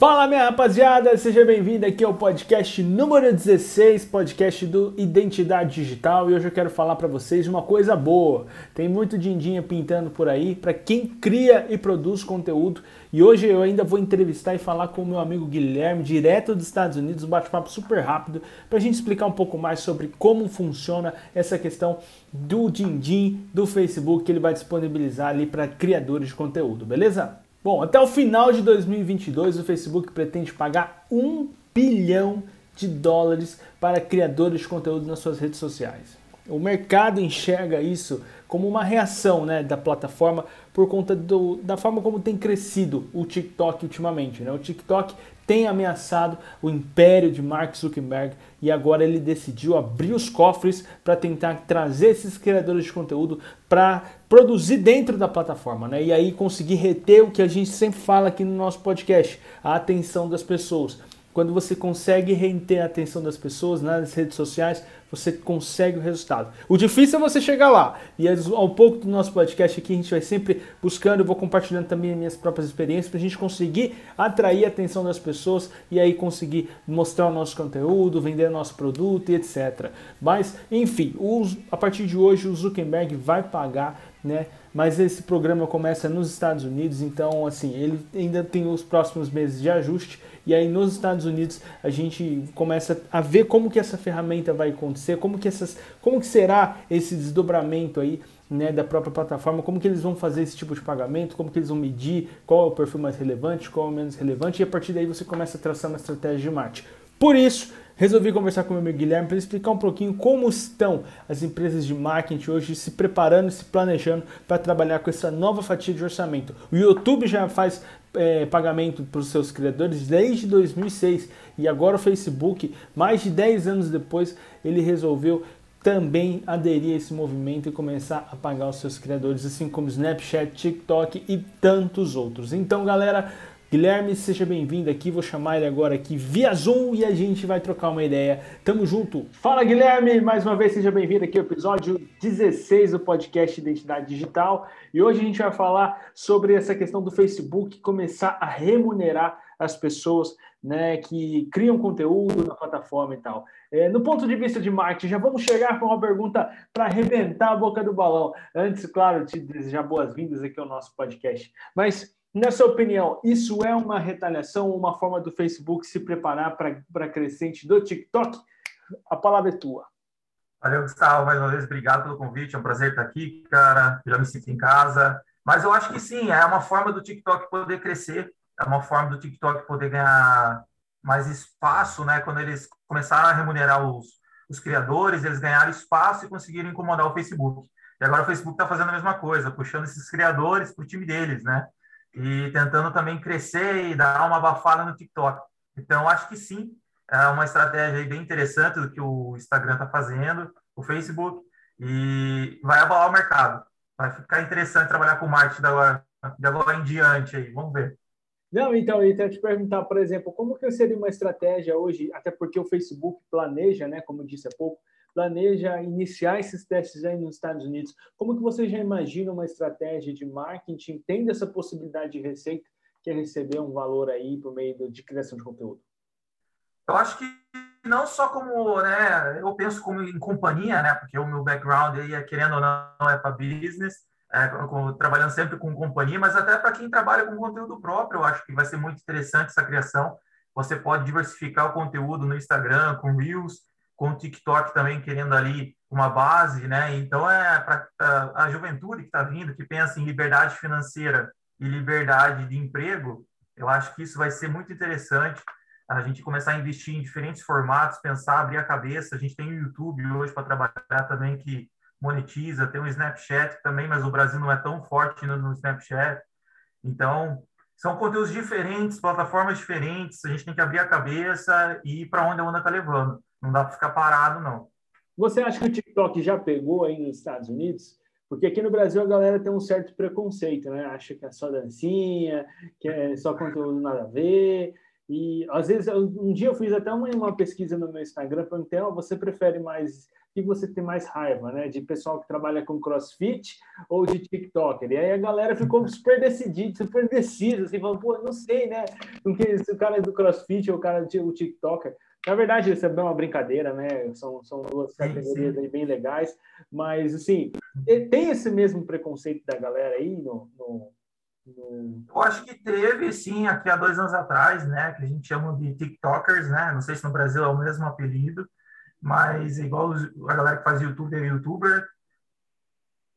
Fala minha rapaziada, seja bem-vindo aqui ao podcast número 16, podcast do Identidade Digital, e hoje eu quero falar para vocês uma coisa boa. Tem muito dindinha pintando por aí para quem cria e produz conteúdo, e hoje eu ainda vou entrevistar e falar com o meu amigo Guilherme, direto dos Estados Unidos, um bate-papo super rápido, para a gente explicar um pouco mais sobre como funciona essa questão do din-din do Facebook que ele vai disponibilizar ali para criadores de conteúdo, beleza? Bom, até o final de 2022, o Facebook pretende pagar um bilhão de dólares para criadores de conteúdo nas suas redes sociais. O mercado enxerga isso como uma reação né, da plataforma por conta do, da forma como tem crescido o TikTok ultimamente. Né? O TikTok tem ameaçado o império de Mark Zuckerberg e agora ele decidiu abrir os cofres para tentar trazer esses criadores de conteúdo para produzir dentro da plataforma, né? E aí conseguir reter o que a gente sempre fala aqui no nosso podcast, a atenção das pessoas. Quando você consegue reter a atenção das pessoas nas redes sociais, você consegue o resultado. O difícil é você chegar lá. E ao pouco do nosso podcast aqui, a gente vai sempre buscando, eu vou compartilhando também minhas próprias experiências para a gente conseguir atrair a atenção das pessoas e aí conseguir mostrar o nosso conteúdo, vender o nosso produto e etc. Mas, enfim, a partir de hoje o Zuckerberg vai pagar, né? Mas esse programa começa nos Estados Unidos, então assim, ele ainda tem os próximos meses de ajuste e aí nos Estados Unidos a gente começa a ver como que essa ferramenta vai acontecer, como que essas, como que será esse desdobramento aí né, da própria plataforma, como que eles vão fazer esse tipo de pagamento, como que eles vão medir, qual é o perfil mais relevante, qual é o menos relevante, e a partir daí você começa a traçar uma estratégia de marketing. Por isso, resolvi conversar com o meu amigo Guilherme para explicar um pouquinho como estão as empresas de marketing hoje se preparando, se planejando para trabalhar com essa nova fatia de orçamento. O YouTube já faz é, pagamento para os seus criadores desde 2006 e agora o Facebook, mais de 10 anos depois, ele resolveu também aderir a esse movimento e começar a pagar os seus criadores, assim como Snapchat, TikTok e tantos outros. Então, galera, Guilherme, seja bem-vindo aqui. Vou chamar ele agora aqui via Zoom e a gente vai trocar uma ideia. Tamo junto. Fala, Guilherme! Mais uma vez, seja bem-vindo aqui ao episódio 16 do podcast Identidade Digital. E hoje a gente vai falar sobre essa questão do Facebook começar a remunerar as pessoas né, que criam conteúdo na plataforma e tal. É, no ponto de vista de marketing, já vamos chegar com uma pergunta para arrebentar a boca do balão. Antes, claro, te desejar boas-vindas aqui ao nosso podcast. Mas na sua opinião, isso é uma retaliação, uma forma do Facebook se preparar para a crescente do TikTok? A palavra é tua. Valeu, Gustavo, mais uma vez, obrigado pelo convite, é um prazer estar aqui, cara, já me sinto em casa. Mas eu acho que sim, é uma forma do TikTok poder crescer, é uma forma do TikTok poder ganhar mais espaço, né? Quando eles começaram a remunerar os, os criadores, eles ganharam espaço e conseguiram incomodar o Facebook. E agora o Facebook está fazendo a mesma coisa, puxando esses criadores para o time deles, né? E tentando também crescer e dar uma abafada no TikTok. Então, acho que sim, é uma estratégia bem interessante do que o Instagram está fazendo, o Facebook, e vai abalar o mercado. Vai ficar interessante trabalhar com marketing de agora, agora em diante aí, vamos ver. Não, então, eu ia te perguntar, por exemplo, como que seria uma estratégia hoje, até porque o Facebook planeja, né, como eu disse há pouco, planeja iniciar esses testes aí nos Estados Unidos. Como que você já imagina uma estratégia de marketing tendo essa possibilidade de receita que é receber um valor aí por meio de criação de conteúdo? Eu acho que não só como, né, eu penso como em companhia, né, porque o meu background aí é querendo ou não é para business, é, trabalhando sempre com companhia, mas até para quem trabalha com conteúdo próprio, eu acho que vai ser muito interessante essa criação. Você pode diversificar o conteúdo no Instagram, com Reels, com o TikTok também querendo ali uma base, né? Então é para a juventude que está vindo, que pensa em liberdade financeira e liberdade de emprego, eu acho que isso vai ser muito interessante. A gente começar a investir em diferentes formatos, pensar, abrir a cabeça. A gente tem o YouTube hoje para trabalhar também que monetiza, tem o Snapchat também, mas o Brasil não é tão forte no, no Snapchat. Então, são conteúdos diferentes, plataformas diferentes, a gente tem que abrir a cabeça e ir para onde a onda está levando. Não dá para ficar parado, não. Você acha que o TikTok já pegou aí nos Estados Unidos? Porque aqui no Brasil a galera tem um certo preconceito, né? Acha que é só dancinha, que é só conteúdo nada a ver. E às vezes, um dia eu fiz até uma, uma pesquisa no meu Instagram, perguntei, oh, você prefere mais, que você tem mais raiva, né? De pessoal que trabalha com crossfit ou de TikToker? E aí a galera ficou super decidida, super decisa, assim, falando, pô, não sei, né? Porque se o cara é do crossfit ou o cara é o TikToker. Na verdade, isso é uma brincadeira, né? São, são duas categorias bem legais, mas assim, tem esse mesmo preconceito da galera aí no, no eu acho que teve, sim, aqui há dois anos atrás, né, que a gente chama de TikTokers, né, não sei se no Brasil é o mesmo apelido, mas igual a galera que faz YouTube é YouTuber,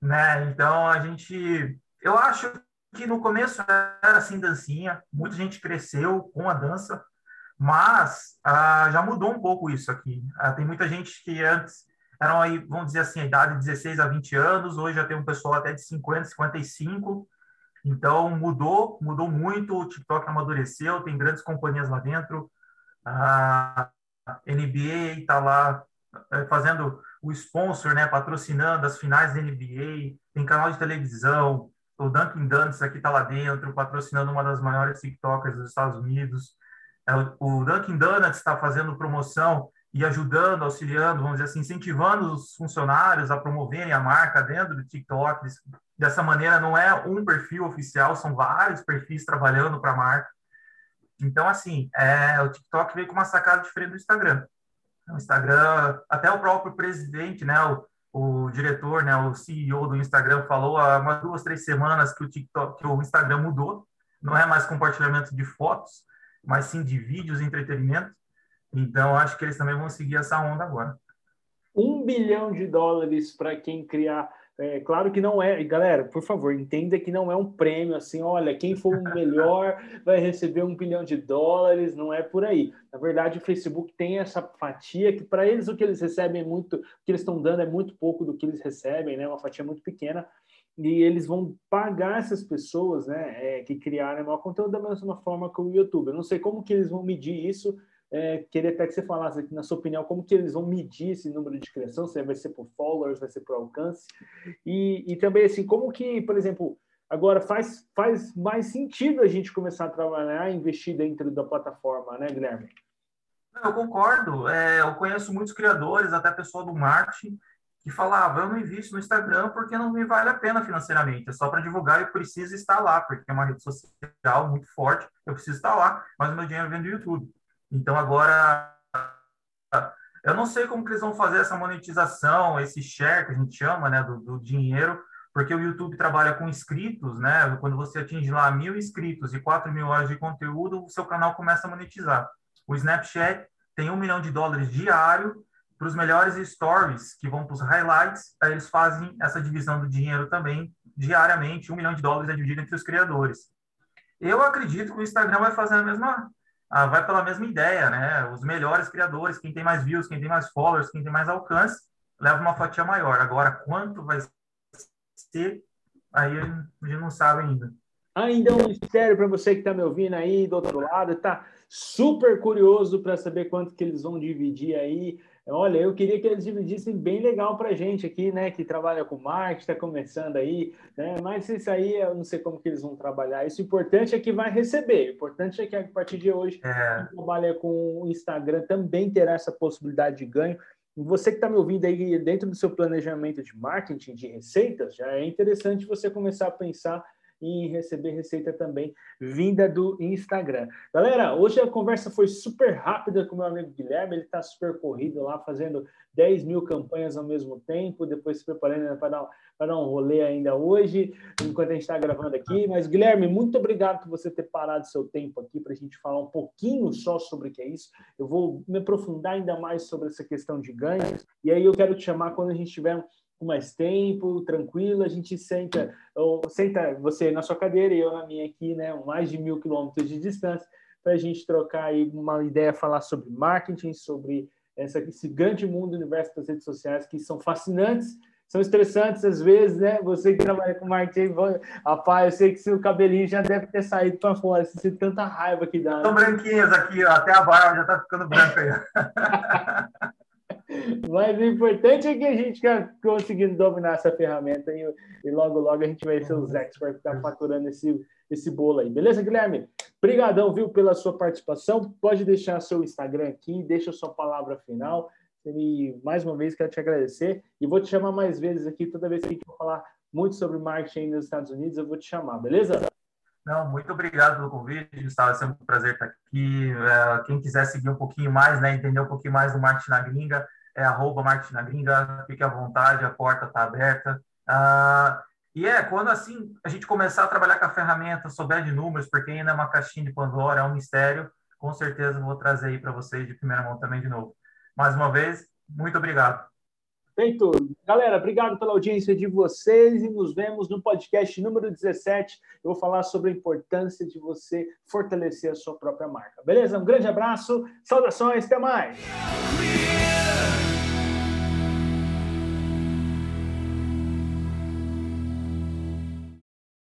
né, então a gente, eu acho que no começo era assim dancinha, muita gente cresceu com a dança, mas ah, já mudou um pouco isso aqui. Ah, tem muita gente que antes eram aí, vamos dizer assim, a idade de 16 a 20 anos, hoje já tem um pessoal até de 50, 55, então, mudou, mudou muito, o TikTok amadureceu, tem grandes companhias lá dentro, a NBA está lá é, fazendo o sponsor, né, patrocinando as finais da NBA, tem canal de televisão, o Dunkin' Donuts aqui está lá dentro, patrocinando uma das maiores TikTokers dos Estados Unidos. É, o Dunkin' Donuts está fazendo promoção e ajudando, auxiliando, vamos dizer assim, incentivando os funcionários a promoverem a marca dentro do TikTok, Dessa maneira, não é um perfil oficial, são vários perfis trabalhando para a marca. Então, assim, é, o TikTok veio com uma sacada diferente do Instagram. O Instagram, até o próprio presidente, né, o, o diretor, né, o CEO do Instagram falou há umas duas, três semanas que o TikTok, que o Instagram mudou. Não é mais compartilhamento de fotos, mas sim de vídeos e entretenimento. Então, acho que eles também vão seguir essa onda agora. Um bilhão de dólares para quem criar é claro que não é, galera, por favor, entenda que não é um prêmio assim, olha, quem for o melhor vai receber um bilhão de dólares, não é por aí. Na verdade, o Facebook tem essa fatia que para eles o que eles recebem é muito, o que eles estão dando é muito pouco do que eles recebem, né? Uma fatia muito pequena. E eles vão pagar essas pessoas, né, é, que criaram maior conteúdo da mesma forma que o YouTube. Eu não sei como que eles vão medir isso, é, queria até que você falasse aqui, na sua opinião, como que eles vão medir esse número de criação, se vai ser por followers, vai ser por alcance, e, e também, assim, como que, por exemplo, agora faz, faz mais sentido a gente começar a trabalhar, investir dentro da plataforma, né, Guilherme? Eu concordo, é, eu conheço muitos criadores, até pessoa do marketing, que falava, eu não invisto no Instagram porque não me vale a pena financeiramente, é só para divulgar eu preciso estar lá, porque é uma rede social muito forte, eu preciso estar lá, mas o meu dinheiro vem do YouTube. Então, agora, eu não sei como que eles vão fazer essa monetização, esse share que a gente chama, né, do, do dinheiro, porque o YouTube trabalha com inscritos, né? Quando você atinge lá mil inscritos e quatro mil horas de conteúdo, o seu canal começa a monetizar. O Snapchat tem um milhão de dólares diário para os melhores stories que vão para os highlights, aí eles fazem essa divisão do dinheiro também diariamente, um milhão de dólares é dividido entre os criadores. Eu acredito que o Instagram vai fazer a mesma ah, vai pela mesma ideia, né? Os melhores criadores, quem tem mais views, quem tem mais followers, quem tem mais alcance, leva uma fatia maior. Agora, quanto vai ser, aí a gente não sabe ainda. Ainda um mistério para você que está me ouvindo aí do outro lado, está super curioso para saber quanto que eles vão dividir aí Olha, eu queria que eles dividissem bem legal para a gente aqui, né, que trabalha com marketing, está começando aí, né, mas isso aí eu não sei como que eles vão trabalhar. Isso o importante é que vai receber, o importante é que a partir de hoje, é. quem trabalha com o Instagram também terá essa possibilidade de ganho. Você que está me ouvindo aí dentro do seu planejamento de marketing, de receitas, já é interessante você começar a pensar e receber receita também vinda do Instagram. Galera, hoje a conversa foi super rápida com meu amigo Guilherme, ele está super corrido lá, fazendo 10 mil campanhas ao mesmo tempo, depois se preparando para dar, dar um rolê ainda hoje, enquanto a gente está gravando aqui. Mas, Guilherme, muito obrigado por você ter parado seu tempo aqui para a gente falar um pouquinho só sobre o que é isso. Eu vou me aprofundar ainda mais sobre essa questão de ganhos, e aí eu quero te chamar quando a gente tiver com mais tempo, tranquilo, a gente senta, ou senta você na sua cadeira e eu na minha aqui, né, mais de mil quilômetros de distância, para a gente trocar aí uma ideia, falar sobre marketing, sobre essa, esse grande mundo, universo das redes sociais que são fascinantes, são estressantes às vezes, né? Você que trabalha com marketing, rapaz, eu sei que seu cabelinho já deve ter saído para fora, você tem tanta raiva que dá. Estão né? branquinhas aqui, ó, até a barba já está ficando branca aí. Mas o importante é que a gente está conseguindo dominar essa ferramenta e, e, logo, logo a gente vai ser os experts que tá faturando esse, esse bolo aí. Beleza, Guilherme? Obrigadão, viu, pela sua participação. Pode deixar seu Instagram aqui, deixa sua palavra final. E mais uma vez quero te agradecer e vou te chamar mais vezes aqui toda vez que a gente for falar muito sobre marketing nos Estados Unidos, eu vou te chamar, beleza? Não, muito obrigado pelo convite, Gustavo. É sempre um prazer estar aqui. É, quem quiser seguir um pouquinho mais, né, entender um pouquinho mais do marketing na gringa, é arroba marketing na gringa, fique à vontade, a porta está aberta. Ah, e é, quando assim a gente começar a trabalhar com a ferramenta, souber de números, porque ainda é uma caixinha de Pandora, é um mistério, com certeza vou trazer aí para vocês de primeira mão também de novo. Mais uma vez, muito obrigado. Feito. Galera, obrigado pela audiência de vocês e nos vemos no podcast número 17. Eu vou falar sobre a importância de você fortalecer a sua própria marca. Beleza? Um grande abraço, saudações, até mais!